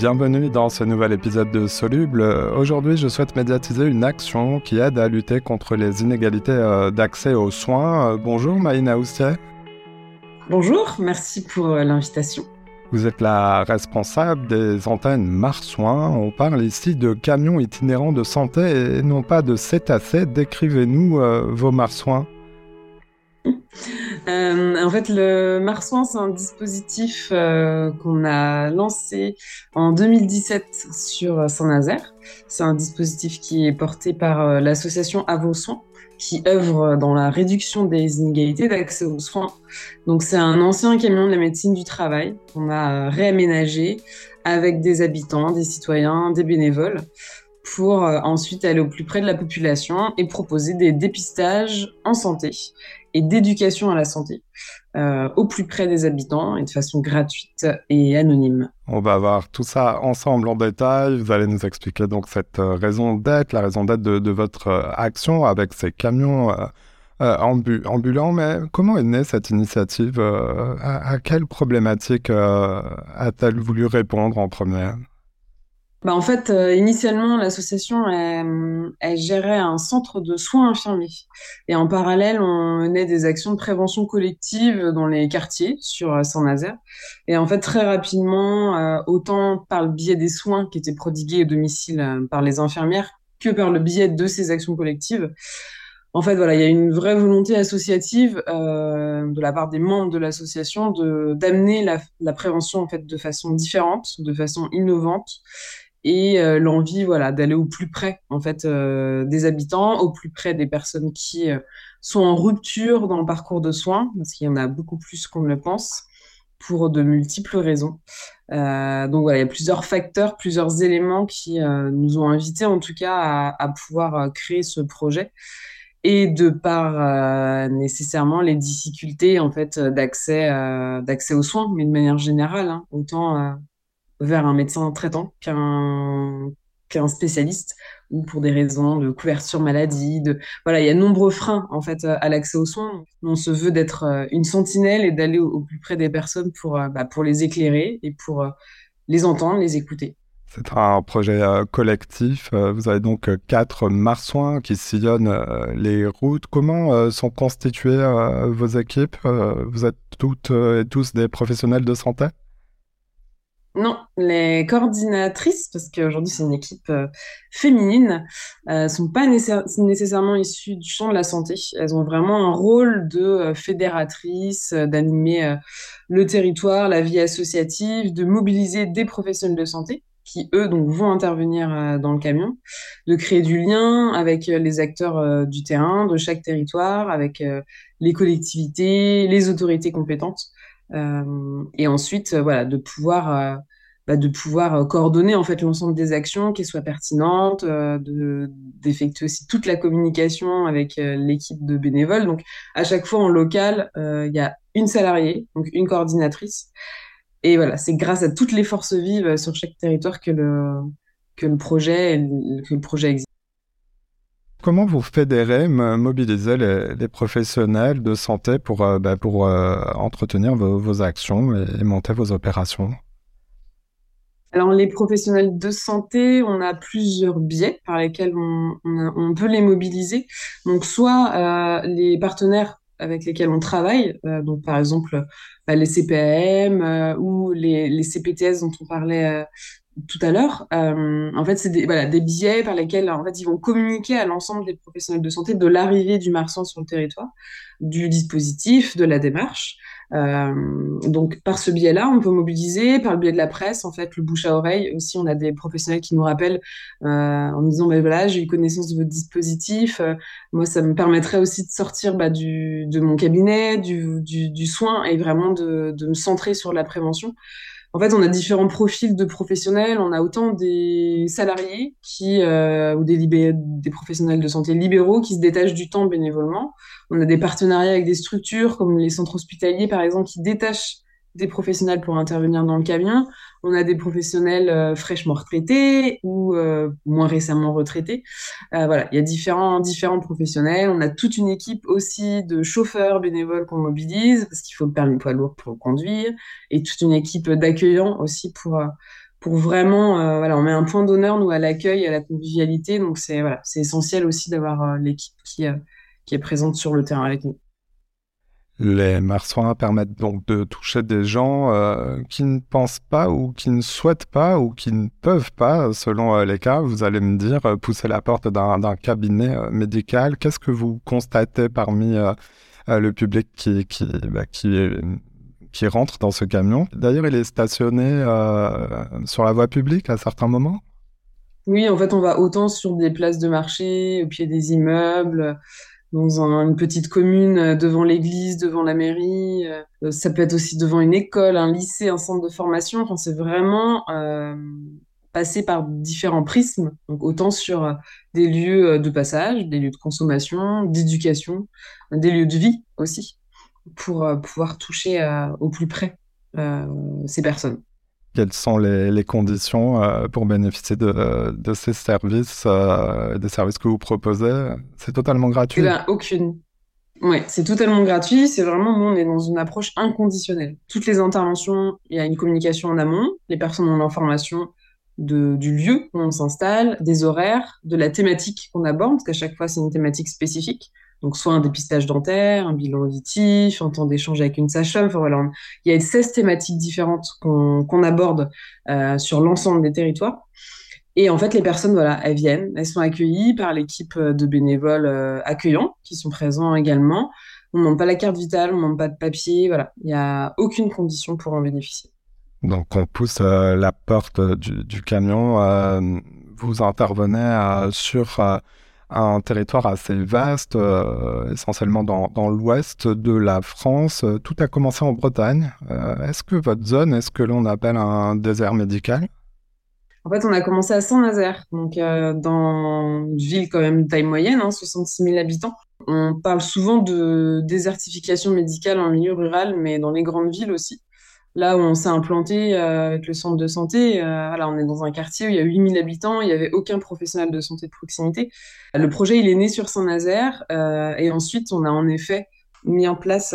bienvenue dans ce nouvel épisode de Soluble. Aujourd'hui, je souhaite médiatiser une action qui aide à lutter contre les inégalités euh, d'accès aux soins. Euh, bonjour Maïna Oustier. Bonjour, merci pour euh, l'invitation. Vous êtes la responsable des antennes Marsouin. On parle ici de camions itinérants de santé et non pas de cétacés. Décrivez-nous vos Marsouins. Euh, en fait, le Marsouin, c'est un dispositif euh, qu'on a lancé en 2017 sur Saint-Nazaire. C'est un dispositif qui est porté par euh, l'association À vos soins, qui œuvre dans la réduction des inégalités d'accès aux soins. Donc, c'est un ancien camion de la médecine du travail qu'on a réaménagé avec des habitants, des citoyens, des bénévoles pour ensuite aller au plus près de la population et proposer des dépistages en santé et d'éducation à la santé euh, au plus près des habitants et de façon gratuite et anonyme. On va voir tout ça ensemble en détail. Vous allez nous expliquer donc cette euh, raison d'être, la raison d'être de, votre euh, action avec ces camions ambulants. Mais comment est née cette initiative à, à, quelle problématique a-t-elle voulu répondre en première? Bah en fait, euh, initialement, l'association, elle, elle, gérait un centre de soins infirmiers. Et en parallèle, on menait des actions de prévention collective dans les quartiers sur euh, Saint-Nazaire. Et en fait, très rapidement, euh, autant par le biais des soins qui étaient prodigués au domicile par les infirmières que par le biais de ces actions collectives, en fait, voilà, il y a une vraie volonté associative euh, de la part des membres de l'association de d'amener la, la, prévention en fait de façon différente, de façon innovante et euh, l'envie voilà d'aller au plus près en fait euh, des habitants, au plus près des personnes qui euh, sont en rupture dans le parcours de soins parce qu'il y en a beaucoup plus qu'on ne le pense pour de multiples raisons. donc voilà, il y a plusieurs facteurs, plusieurs éléments qui nous ont invités en tout cas à, à pouvoir créer ce projet et de par nécessairement les difficultés en fait d'accès d'accès aux soins mais de manière générale hein, autant vers un médecin traitant qu'un qu'un spécialiste ou pour des raisons de couverture maladie de voilà il y a de nombreux freins en fait à l'accès aux soins on se veut d'être euh, une sentinelle et d'aller au, plus près des personnes pour euh, bah, pour les éclairer et pour euh, les entendre les écouter c'est un projet collectif. vous avez donc quatre marsouins qui sillonnent les routes. Comment sont constituées vos équipes? Vous êtes toutes et tous des professionnels de santé? Non, les coordinatrices, parce qu'aujourd'hui c'est une équipe euh, féminine, euh, sont pas nécessairement issues du champ de la santé. Elles ont vraiment un rôle de euh, fédératrice, euh, d'animer le territoire, la vie associative, de mobiliser des professionnels de santé qui eux vont intervenir dans le camion, de créer du lien avec les acteurs du terrain, de chaque territoire, avec les collectivités, les autorités compétentes. Euh, et ensuite, euh, voilà, de pouvoir euh, bah, de pouvoir coordonner en fait l'ensemble des actions qui soient pertinentes, de d'effectuer aussi toute la communication avec l'équipe de bénévoles. Donc à chaque fois en local, il y a une salariée, donc une coordinatrice. Et voilà, c'est grâce à toutes les forces vives sur chaque territoire que le que le projet que le projet existe. Comment vous fédérez, mobilisez les, professionnels de santé pour, euh, bah, euh, entretenir vos, actions et, monter vos opérations? Alors les professionnels de santé, on a plusieurs biais par lesquels on, peut les mobiliser. Donc soit euh, les partenaires avec lesquels on travaille, donc par exemple bah, les CPAM ou les, les, CPTS dont on parlait tout à l'heure, euh, en fait, c'est des, voilà, des biais par lesquels en fait, ils vont communiquer à l'ensemble des professionnels de santé de l'arrivée du marsan sur le territoire, du dispositif, de la démarche. Euh, donc, par ce biais-là, on peut mobiliser, par le biais de la presse, en fait, le bouche à oreille. Aussi, on a des professionnels qui nous rappellent euh, en disant, ben voilà, j'ai eu connaissance de votre dispositif. Moi, ça me permettrait aussi de sortir bah, du, de mon cabinet, du, du, du soin et vraiment de, de me centrer sur la prévention en fait, on a différents profils de professionnels. On a autant des salariés qui euh, ou des, des professionnels de santé libéraux qui se détachent du temps bénévolement. On a des partenariats avec des structures comme les centres hospitaliers, par exemple, qui détachent des professionnels pour intervenir dans le camion. On a des professionnels euh, fraîchement retraités ou euh, moins récemment retraités. Euh, voilà, il y a différents, professionnels. On a toute une équipe aussi de chauffeurs bénévoles qu'on mobilise parce qu'il faut le permis poids lourd pour conduire et toute une équipe d'accueillants aussi pour pour vraiment, voilà, on met un point d'honneur nous à l'accueil, à la convivialité. Donc c'est voilà, essentiel aussi d'avoir l'équipe qui qui est présente sur le terrain avec nous. Les marsouins permettent donc de toucher des gens qui ne pensent pas ou qui ne souhaitent pas ou qui ne peuvent pas, selon les cas. Vous allez me dire, pousser la porte d'un cabinet médical. Qu'est-ce que vous constatez parmi le public bah, qui rentre dans ce camion? D'ailleurs, il est stationné euh, sur la voie publique à certains moments? Oui, en fait, on va autant sur des places de marché, au pied des immeubles, dans une petite commune, euh, devant l'église, devant la mairie. Euh, ça peut être aussi devant une école, un lycée, un centre de formation. Enfin, c'est vraiment euh, passer par différents prismes. Donc, autant sur des lieux de passage, des lieux de consommation, d'éducation, des lieux de vie aussi pour euh, pouvoir toucher euh, au plus près euh, ces personnes. Quelles sont les, conditions pour bénéficier de, de ces services, des services que vous proposez C'est totalement gratuit eh ben, Aucune. Oui, c'est totalement gratuit. C'est vraiment, on est dans une approche inconditionnelle. Toutes les interventions, il y a une communication en amont. Les personnes ont l'information de, du lieu où on s'installe, des horaires, de la thématique qu'on aborde, parce qu'à chaque fois, c'est une thématique spécifique. Donc, soit un dépistage dentaire, un bilan auditif, un temps d'échange avec une sage-femme. Voilà, il y a 16 thématiques différentes qu'on aborde euh, sur l'ensemble des territoires. Et en fait, les personnes, voilà, elles viennent, elles sont accueillies par l'équipe de bénévoles euh, accueillants qui sont présents également. On ne pas la carte vitale, on ne pas de papier, voilà. Il n'y a aucune condition pour en bénéficier. Donc, on pousse euh, la porte du camion. vous intervenez sur un territoire assez vaste, euh, essentiellement dans, l'ouest de la France. Tout a commencé en Bretagne. Euh, est-ce que votre zone est ce que l'on appelle un désert médical? En fait, on a commencé à Saint-Nazaire, donc euh, dans une ville quand même de taille moyenne, hein, 66 000 habitants. On parle souvent de désertification médicale en milieu rural, mais dans les grandes villes aussi. Là où on s'est implanté euh, avec le centre de santé, euh, voilà, on est dans un quartier où il y a 8000 habitants, il n'y avait aucun professionnel de santé de proximité. Le projet, il est né sur Saint-Nazaire euh, et ensuite, on a en effet mis en place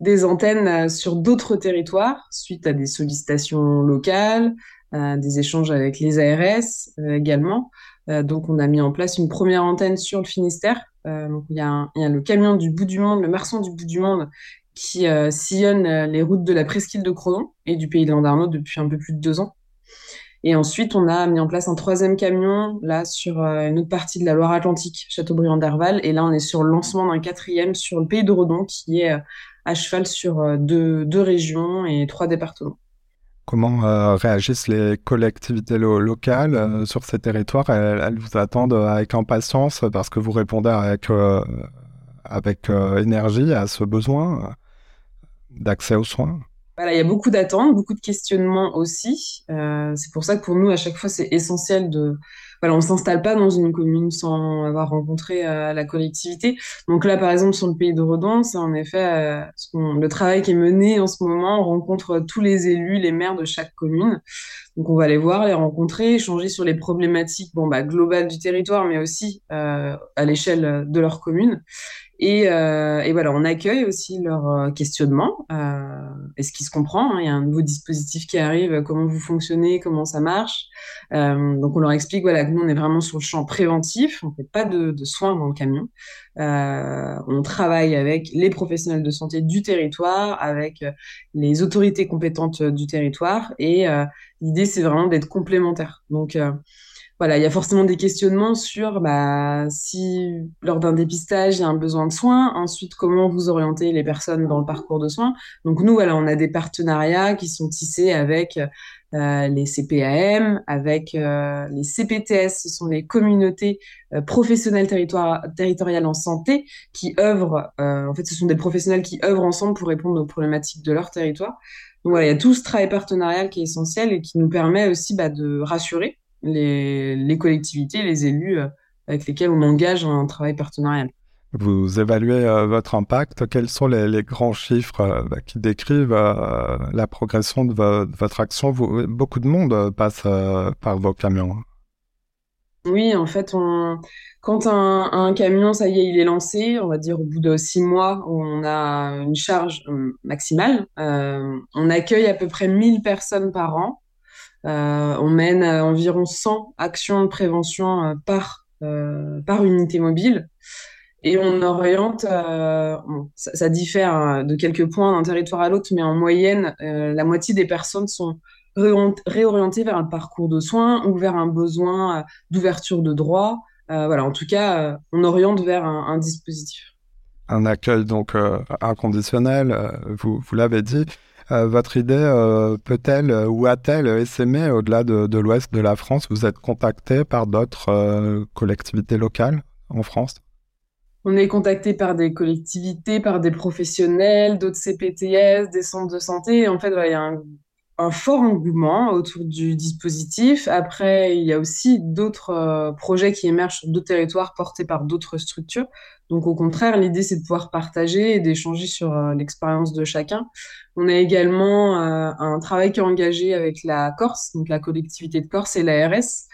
des antennes sur d'autres territoires suite à des sollicitations locales, des échanges avec les ARS également. donc, on a mis en place une première antenne sur le Finistère. donc, il y, a il y a le camion du bout du monde, le Marsan du bout du monde, qui euh, sillonne euh, les routes de la presqu'île de Crodon et du pays de Landarneau depuis un peu plus de deux ans. Et ensuite, on a mis en place un troisième camion, là, sur euh, une autre partie de la Loire-Atlantique, Châteaubriand-d'Herval. Et là, on est sur le lancement d'un quatrième sur le pays de Redon, qui est à cheval sur deux, deux régions et trois départements. Comment réagissent les collectivités locales sur ces territoires? Elles, vous attendent avec impatience parce que vous répondez avec, avec énergie à ce besoin? D'accès aux soins il y a beaucoup d'attentes, beaucoup de questionnements aussi. Euh, c'est pour ça que pour nous, à chaque fois, c'est essentiel de. Voilà, on s'installe pas dans une commune sans avoir rencontré euh, la collectivité. Donc là, par exemple, sur le pays de Redon, c'est en effet euh, le travail qui est mené en ce moment. On rencontre tous les élus, les maires de chaque commune. Donc on va les voir, les rencontrer, échanger sur les problématiques bah, globales du territoire, mais aussi à l'échelle de leur commune. Et, euh, et, voilà, on accueille aussi leurs euh, questionnements. Euh, Est-ce qu'il se comprend hein, Il y a un nouveau dispositif qui arrive, comment vous fonctionnez, comment ça marche. Euh, donc on leur explique voilà, que nous, on est vraiment sur le champ préventif, on ne fait pas de, de, soins dans le camion. Euh, on travaille avec les professionnels de santé du territoire, avec les autorités compétentes du territoire. Et l'idée, c'est vraiment d'être complémentaire. Donc voilà, il y a forcément des questionnements sur bah, si lors d'un dépistage il y a un besoin de soins, ensuite comment vous orientez les personnes dans le parcours de soins. Donc nous, voilà, on a des partenariats qui sont tissés avec euh, les CPAM, avec euh, les CPTS, ce sont les communautés euh, professionnelles territoriales en santé qui œuvrent, en fait ce sont des professionnels qui œuvrent ensemble pour répondre aux problématiques de leur territoire. Donc voilà, il y a tout ce travail partenarial qui est essentiel et qui nous permet aussi bah, de rassurer les, collectivités, les élus euh, avec lesquels on engage un travail partenarial. Vous évaluez euh, votre impact. Quels sont les, grands chiffres euh, bah, qui décrivent la progression de, votre action? Beaucoup de monde passe par vos camions. Oui, en fait, quand un, camion, ça y est, il est lancé, on va dire au bout de six mois, on a une charge maximale. on accueille à peu près 1000 personnes par an. On mène environ 100 actions de prévention par, par unité mobile. Et on oriente, ça, diffère hein, de quelques points d'un territoire à l'autre, mais en moyenne, la moitié des personnes sont réorientées vers un parcours de soins ou vers un besoin d'ouverture de droit. voilà, en tout cas, on oriente vers un, un dispositif un accueil donc euh, inconditionnel, euh, vous, vous l'avez dit. Euh, votre idée peut-elle ou a-t-elle essaimé au-delà de, l'ouest de la France? Vous êtes contacté par d'autres collectivités locales en France? On est contacté par des collectivités, par des professionnels, d'autres CPTS, des centres de santé. En fait, il y a un un fort engouement autour du dispositif. Après, il y a aussi d'autres euh, projets qui émergent sur d'autres territoires portés par d'autres structures. Donc, au contraire, l'idée, c'est de pouvoir partager et d'échanger sur euh, l'expérience de chacun. On a également euh, un travail qui est engagé avec la Corse, donc la collectivité de Corse et l'ARS,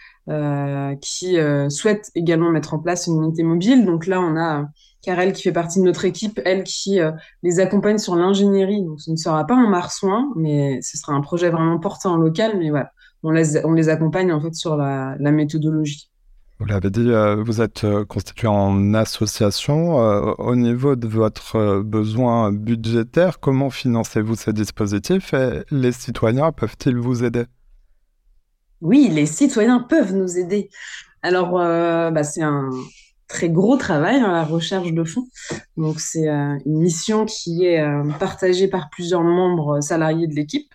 qui souhaite également mettre en place une unité mobile. Donc là, on a Karel qui fait partie de notre équipe, elle qui euh, les accompagne sur l'ingénierie. Donc ce ne sera pas en marsouin, mais ce sera un projet vraiment porté en local. Mais voilà, on les, on les accompagne en fait sur la, méthodologie. Vous l'avez dit, euh, vous êtes euh, constitué en association. au niveau de votre besoin budgétaire, comment financez-vous ces dispositifs et les citoyens peuvent-ils vous aider? Oui, les citoyens peuvent nous aider. Alors, bah, c'est un, très gros travail dans la recherche de fonds. Donc c'est euh, une mission qui est euh, partagée par plusieurs membres salariés de l'équipe.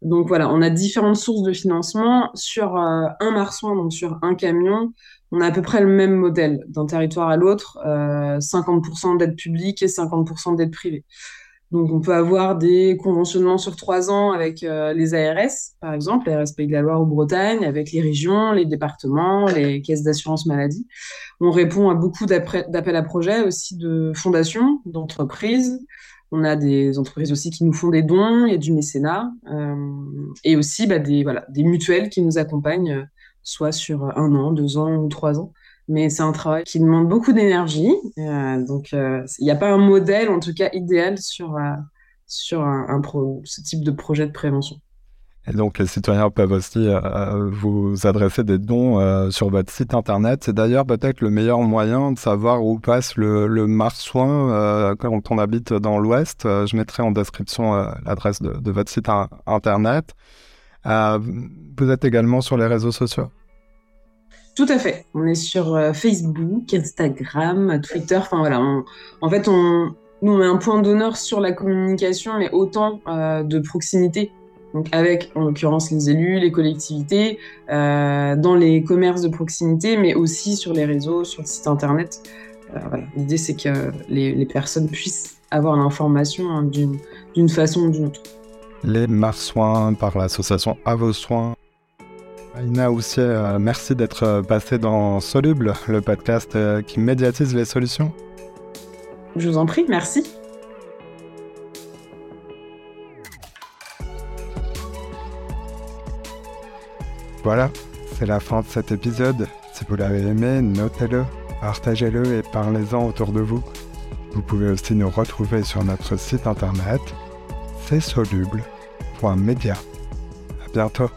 Donc voilà, on a différentes sources de financement sur euh, un marsouin, donc sur un camion. On a à peu près le même modèle d'un territoire à l'autre, 50% d'aide publique et 50% d'aide privée. Donc, on peut avoir des conventionnements sur trois ans avec euh, les ARS, par exemple, l'ARS Pays de la Loire ou Bretagne, avec les régions, les départements, les caisses d'assurance maladie. On répond à beaucoup d'appels à projets aussi de fondations, d'entreprises. On a des entreprises aussi qui nous font des dons, il y a du mécénat, euh, et aussi bah, des, voilà, mutuelles qui nous accompagnent, euh, soit sur un an, deux ans ou trois ans mais c'est un travail qui demande beaucoup d'énergie. Euh, donc, euh, il n'y a pas un modèle, en tout cas idéal, sur, euh, sur un, ce type de projet de prévention. Et donc, les citoyens peuvent aussi vous adresser des dons sur votre site internet. C'est d'ailleurs peut-être le meilleur moyen de savoir où passe le, le marsouin quand on habite dans l'Ouest. je mettrai en description l'adresse de, de, votre site internet. vous êtes également sur les réseaux sociaux tout à fait. On est sur euh, Facebook, Instagram, Twitter. Enfin voilà. en fait, on, nous on met un point d'honneur sur la communication, mais autant euh, de proximité. Donc avec, en l'occurrence, les élus, les collectivités, euh, dans les commerces de proximité, mais aussi sur les réseaux, sur le site internet. L'idée, c'est que les, personnes puissent avoir l'information hein, d'une façon ou d'une autre. Les marsouins par l'association À vos soins Aïna aussi, euh, merci d'être euh, passé dans Soluble, le podcast euh, qui médiatise les solutions. Je vous en prie, merci. Voilà, c'est la fin de cet épisode. Si vous l'avez aimé, notez-le, partagez-le et parlez-en autour de vous. Vous pouvez aussi nous retrouver sur notre site internet, c'est soluble.media. À bientôt.